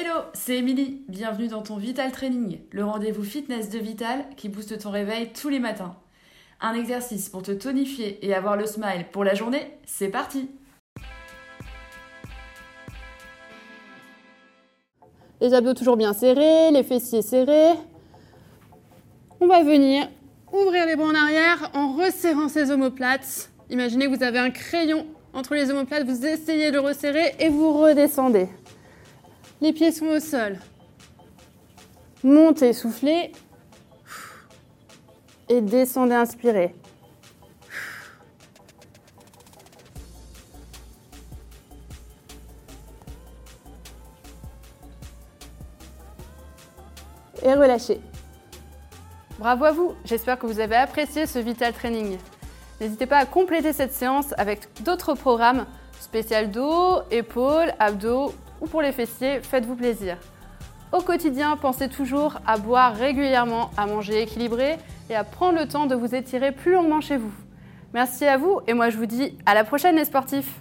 Hello, c'est Émilie. Bienvenue dans ton Vital Training, le rendez-vous fitness de Vital qui booste ton réveil tous les matins. Un exercice pour te tonifier et avoir le smile pour la journée, c'est parti Les abdos toujours bien serrés, les fessiers serrés. On va venir ouvrir les bras en arrière en resserrant ses omoplates. Imaginez que vous avez un crayon entre les omoplates, vous essayez de resserrer et vous redescendez. Les pieds sont au sol. Montez, soufflez. Et descendez, inspirez. Et relâchez. Bravo à vous, j'espère que vous avez apprécié ce Vital Training. N'hésitez pas à compléter cette séance avec d'autres programmes spécial dos, épaules, abdos ou pour les fessiers, faites-vous plaisir. Au quotidien, pensez toujours à boire régulièrement, à manger équilibré et à prendre le temps de vous étirer plus longuement chez vous. Merci à vous et moi je vous dis à la prochaine les sportifs